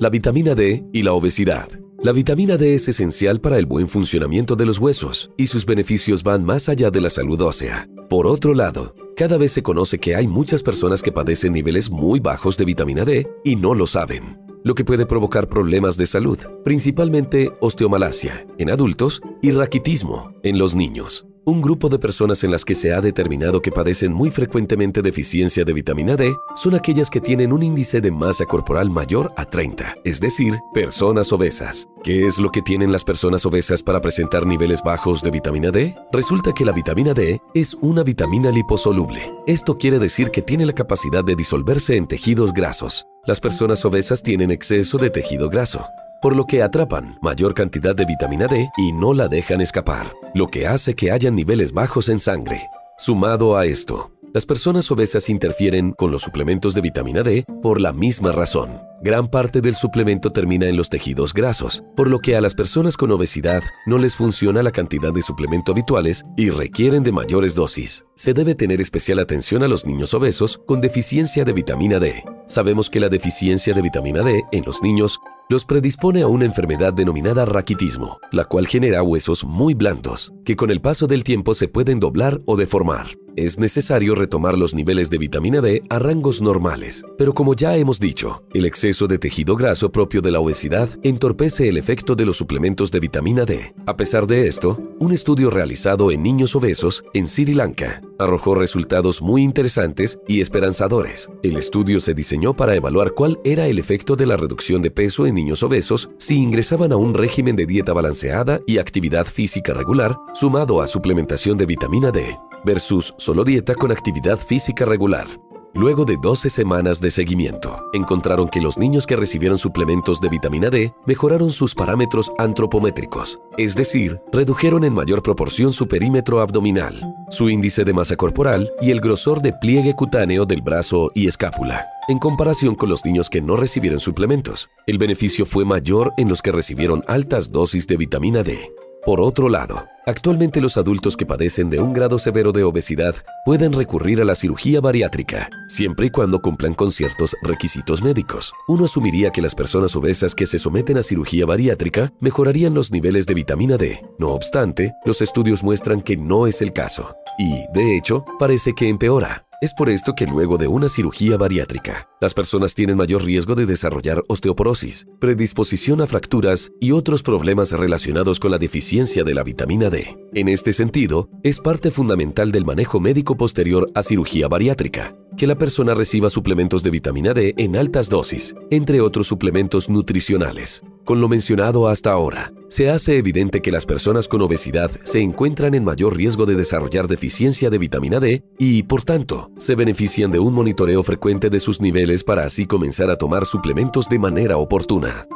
la vitamina D y la obesidad. La vitamina D es esencial para el buen funcionamiento de los huesos y sus beneficios van más allá de la salud ósea. Por otro lado, cada vez se conoce que hay muchas personas que padecen niveles muy bajos de vitamina D y no lo saben, lo que puede provocar problemas de salud, principalmente osteomalacia en adultos y raquitismo en los niños. Un grupo de personas en las que se ha determinado que padecen muy frecuentemente deficiencia de vitamina D son aquellas que tienen un índice de masa corporal mayor a 30, es decir, personas obesas. ¿Qué es lo que tienen las personas obesas para presentar niveles bajos de vitamina D? Resulta que la vitamina D es una vitamina liposoluble. Esto quiere decir que tiene la capacidad de disolverse en tejidos grasos. Las personas obesas tienen exceso de tejido graso por lo que atrapan mayor cantidad de vitamina D y no la dejan escapar, lo que hace que haya niveles bajos en sangre. Sumado a esto, las personas obesas interfieren con los suplementos de vitamina D por la misma razón. Gran parte del suplemento termina en los tejidos grasos, por lo que a las personas con obesidad no les funciona la cantidad de suplemento habituales y requieren de mayores dosis. Se debe tener especial atención a los niños obesos con deficiencia de vitamina D. Sabemos que la deficiencia de vitamina D en los niños los predispone a una enfermedad denominada raquitismo, la cual genera huesos muy blandos, que con el paso del tiempo se pueden doblar o deformar. Es necesario retomar los niveles de vitamina D a rangos normales, pero como ya hemos dicho, el exceso de tejido graso propio de la obesidad entorpece el efecto de los suplementos de vitamina D. A pesar de esto, un estudio realizado en niños obesos en Sri Lanka arrojó resultados muy interesantes y esperanzadores. El estudio se diseñó para evaluar cuál era el efecto de la reducción de peso en niños obesos si ingresaban a un régimen de dieta balanceada y actividad física regular sumado a suplementación de vitamina D versus solo dieta con actividad física regular. Luego de 12 semanas de seguimiento, encontraron que los niños que recibieron suplementos de vitamina D mejoraron sus parámetros antropométricos, es decir, redujeron en mayor proporción su perímetro abdominal, su índice de masa corporal y el grosor de pliegue cutáneo del brazo y escápula. En comparación con los niños que no recibieron suplementos, el beneficio fue mayor en los que recibieron altas dosis de vitamina D. Por otro lado, actualmente los adultos que padecen de un grado severo de obesidad pueden recurrir a la cirugía bariátrica, siempre y cuando cumplan con ciertos requisitos médicos. Uno asumiría que las personas obesas que se someten a cirugía bariátrica mejorarían los niveles de vitamina D. No obstante, los estudios muestran que no es el caso. Y, de hecho, parece que empeora. Es por esto que luego de una cirugía bariátrica, las personas tienen mayor riesgo de desarrollar osteoporosis, predisposición a fracturas y otros problemas relacionados con la deficiencia de la vitamina D. En este sentido, es parte fundamental del manejo médico posterior a cirugía bariátrica, que la persona reciba suplementos de vitamina D en altas dosis, entre otros suplementos nutricionales. Con lo mencionado hasta ahora, se hace evidente que las personas con obesidad se encuentran en mayor riesgo de desarrollar deficiencia de vitamina D y, por tanto, se benefician de un monitoreo frecuente de sus niveles para así comenzar a tomar suplementos de manera oportuna.